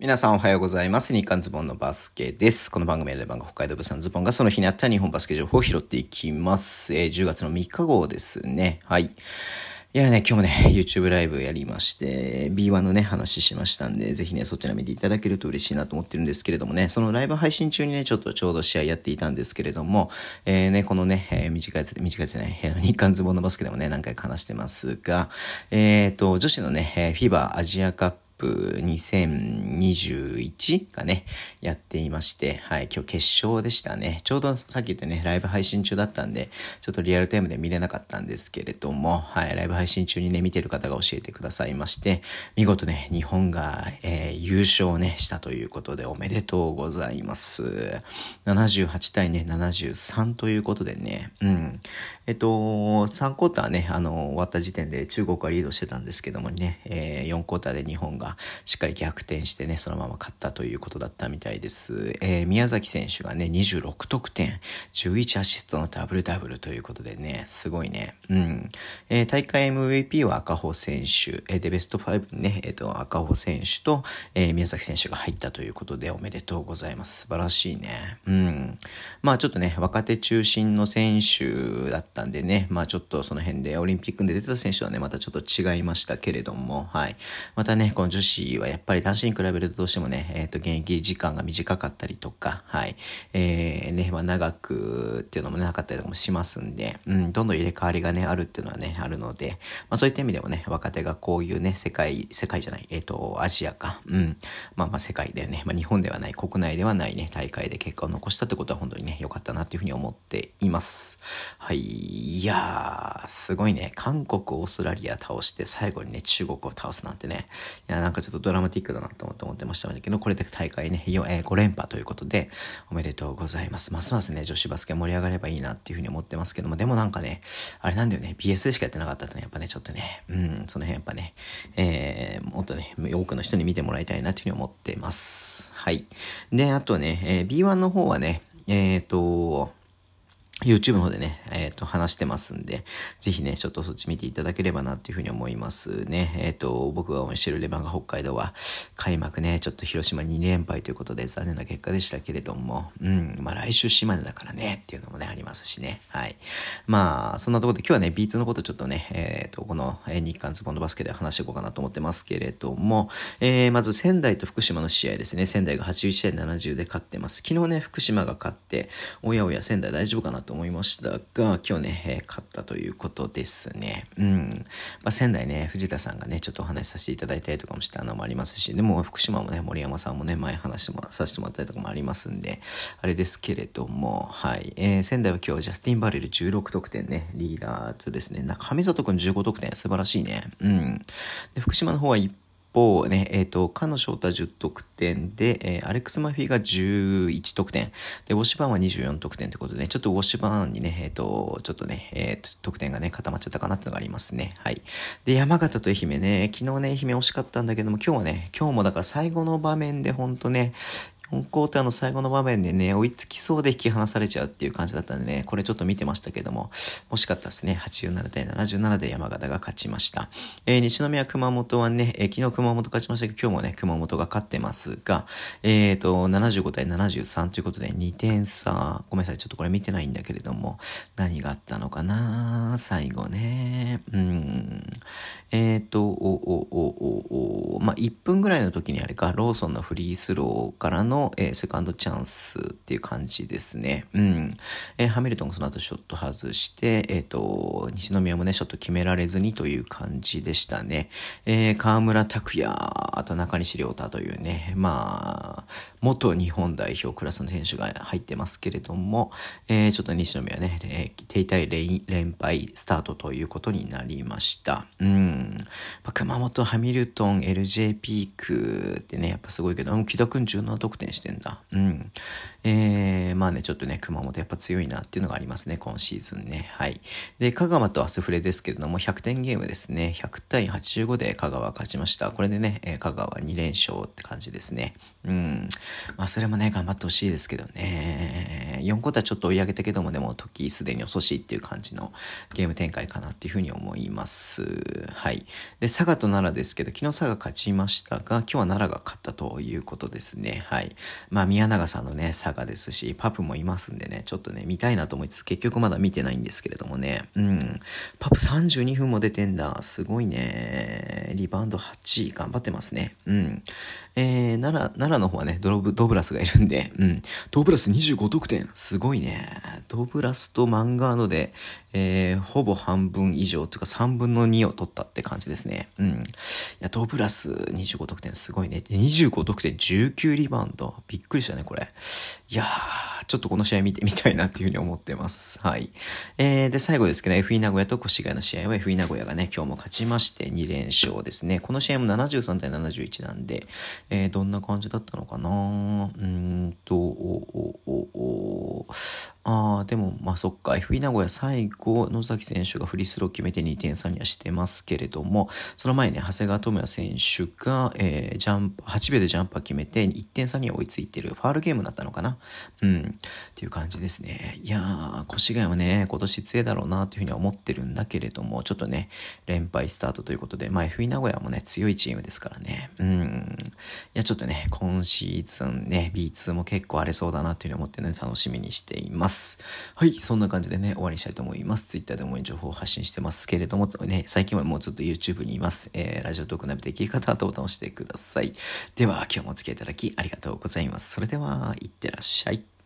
皆さんおはようございます。日刊ズボンのバスケです。この番組でレバンが北海道物産ズボンがその日にあった日本バスケ情報を拾っていきます。えー、10月の3日号ですね。はい。いやね、今日もね、YouTube ライブやりまして、B1 のね、話しましたんで、ぜひね、そちら見ていただけると嬉しいなと思ってるんですけれどもね、そのライブ配信中にね、ちょっとちょうど試合やっていたんですけれども、えー、ね、このね、えー、短いやつ、短いやつでね、日刊ズボンのバスケでもね、何回か話してますが、えっ、ー、と、女子のね、フィバーアジアカッププ2021がね、やっていまして、はい、今日決勝でしたね。ちょうどさっき言ったね、ライブ配信中だったんで、ちょっとリアルタイムで見れなかったんですけれども、はい、ライブ配信中にね、見てる方が教えてくださいまして、見事ね、日本が、えー、優勝ね、したということでおめでとうございます。78対ね、73ということでね、うん。えっと、3クォーターね、あの、終わった時点で中国はリードしてたんですけどもね、えー、4クォーターで日本がしっかり逆転してね、そのまま勝ったということだったみたいです。えー、宮崎選手がね、26得点、11アシストのダブルダブルということでね、すごいね。うん。えー、大会 MVP は赤穂選手、えー、で、ベスト5にね、えっ、ー、と、赤穂選手と、えー、宮崎選手が入ったということでおめでとうございます。素晴らしいね。うん。まあちょっとね、若手中心の選手だったんでね、まあちょっとその辺でオリンピックで出てた選手はね、またちょっと違いましたけれども、はい。またね、この女子はやっぱり男子に比べるとどうしてもね、えっ、ー、と、現役時間が短かったりとか、はい。えー、ね、まあ、長くっていうのもなかったりとかもしますんで、うん、どんどん入れ替わりがね、あるっていうのはね、あるので、まあ、そういった意味でもね、若手がこういうね、世界、世界じゃない、えっ、ー、と、アジアか、うん。まあまあ、世界でね、まあ、日本ではない、国内ではないね、大会で結果を残したってことは本当にね、良かったなっていうふうに思っています。はい。いやー、すごいね、韓国、オーストラリア倒して、最後にね、中国を倒すなんてね、いや、なんかちょっとドラマティックだなと思って思ってましたけど、これで大会ね、5連覇ということで、おめでとうございます。ますますね、女子バスケ盛り上がればいいなっていうふうに思ってますけども、でもなんかね、あれなんだよね、BS でしかやってなかったってのはやっぱね、ちょっとね、うん、その辺やっぱね、えー、もっとね、多くの人に見てもらいたいなというふうに思ってます。はい。で、あとね、えー、B1 の方はね、えっ、ー、と、YouTube の方でね、えっ、ー、と、話してますんで、ぜひね、ちょっとそっち見ていただければなというふうに思いますね。えっ、ー、と、僕が応援してるレバンガ北海道は、開幕ね、ちょっと広島2連敗ということで残念な結果でしたけれども、うん、まあ来週島根だからね、っていうのもね、ありますしね。はい。まあ、そんなところで今日はね、B2 のことちょっとね、えっ、ー、と、この、日韓ズボンのバスケで話していこうかなと思ってますけれども、えー、まず仙台と福島の試合ですね。仙台が81対70で勝ってます。昨日ね、福島が勝って、おやおや仙台大丈夫かなと思いましたが、今日ね、えー、勝ったということですね。うん。まあ、仙台ね、藤田さんがね、ちょっとお話しさせていただいたりとかもしたのもありますし、でもも福島もね、森山さんもね、前話してもさせてもらったりとかもありますんで、あれですけれども、はい。えー、仙台は今日ジャスティン・バレル16得点ね、リーダーズですね。中上里くん15得点、素晴らしいね。うん。で、福島の方は一方ね、えっ、ー、と、かの翔太10得点で、えー、アレックス・マフィーが11得点。で、ウォッシュバーンは24得点ってことでね、ちょっとウォッシュバーンにね、えっ、ー、と、ちょっとね、えっ、と、得点がね、固まっちゃったかなってのがありますね。はい。で、山形と愛媛ね、昨日ね、愛媛惜しかったんだけども、今日はね、今日もだから最後の場面でほんとね、4クォーターの最後の場面でね、追いつきそうで引き離されちゃうっていう感じだったんでね、これちょっと見てましたけども、惜しかったですね。87対77で山形が勝ちました。えー、西宮熊本はね、えー、昨日熊本勝ちましたけど、今日もね、熊本が勝ってますが、えっ、ー、と、75対73ということで2点差。ごめんなさい、ちょっとこれ見てないんだけれども、何があったのかな？最後ね。うん。えっ、ー、と、お、お、お、お、おまあ、1分ぐらいの時にあれか、ローソンのフリースローからのえー、セカンドチャンスっていう感じですね。うん。えー、ハミルトンがその後ショット外して、えっ、ー、と、西宮もね、ショット決められずにという感じでしたね。えー、河村拓也、あと中西亮太というね、まあ、元日本代表クラスの選手が入ってますけれども、えー、ちょっと西宮ね、えー、停滞連敗スタートということになりました。うん。熊本、ハミルトン、LJ ピークってね、やっぱすごいけど、木田くん17得点戦してんだ。うん。えー、まあね、ちょっとね、熊本やっぱ強いなっていうのがありますね、今シーズンね。はい。で、香川とアスフレですけれども、100点ゲームですね。100対85で香川勝ちました。これでね、えー、香川2連勝って感じですね。うん。まあ、それもね、頑張ってほしいですけどね。4個とはちょっと追い上げたけども、でも、時すでに遅しいっていう感じのゲーム展開かなっていうふうに思います。はい。で、佐賀と奈良ですけど、昨日佐賀勝ちましたが、今日は奈良が勝ったということですね。はい。まあ、宮永さんのね、佐賀ですし、パプもいますんでね、ちょっとね、見たいなと思いつつ、結局まだ見てないんですけれどもね。うん。パプ32分も出てんだ。すごいね。リバウンド8位、頑張ってますね。うん。えー、奈良、奈良の方はね、ドロブ、ドブラスがいるんで、うん。ドブラス25得点。すごいね。ドブラスとマンガードで、えー、ほぼ半分以上というか3分の2を取ったって感じですね。うん。いや、ドブラス25得点すごいね。25得点19リバウンド。びっくりしたね、これ。いやー、ちょっとこの試合見てみたいなっていうふうに思ってます。はい。えー、で、最後ですけど、FE 名古屋と越谷の試合は FE 名古屋がね、今日も勝ちまして2連勝ですね。この試合も73対71なんで、えー、どんな感じだったのかなうんと、おおおおああ、でも、まあそっか、FE 名古屋最後、野崎選手がフリースロー決めて2点差にはしてますけれども、その前ね、長谷川智也選手が、えー、ジャンプ、8秒でジャンパー決めて1点差には追いついてる。ファールゲームだったのかな？うん。っていう感じですね。いやー、越谷はね、今年強いだろうなというふうには思ってるんだけれども、ちょっとね、連敗スタートということで、まあ FE 名古屋もね、強いチームですからね。うん。いや、ちょっとね、今シーズンね、B2 も結構荒れそうだなというふうに思ってね、楽しみにしています。。はい、そんな感じでね、終わりにしたいと思います。Twitter でも情報を発信してますけれども、ね、最近はもうずっと YouTube にいます。えー、ラジオトークナビできる方はボタンを押してください。では、今日もお付き合いいただきありがとうございます。それでは、いってらっしゃい。